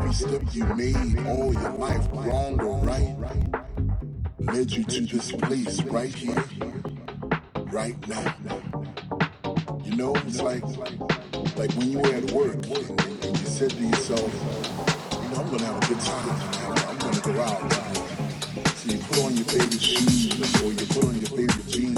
every step you made all your life, wrong or right, led you to this place right here, right now. You know, it's like like when you were at work and, you said to yourself, you know, I'm gonna have a good time. I'm, I'm gonna go out. So you put on your favorite shoes or you put on your favorite jeans.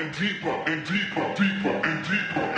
And deeper and deeper, deeper and deeper.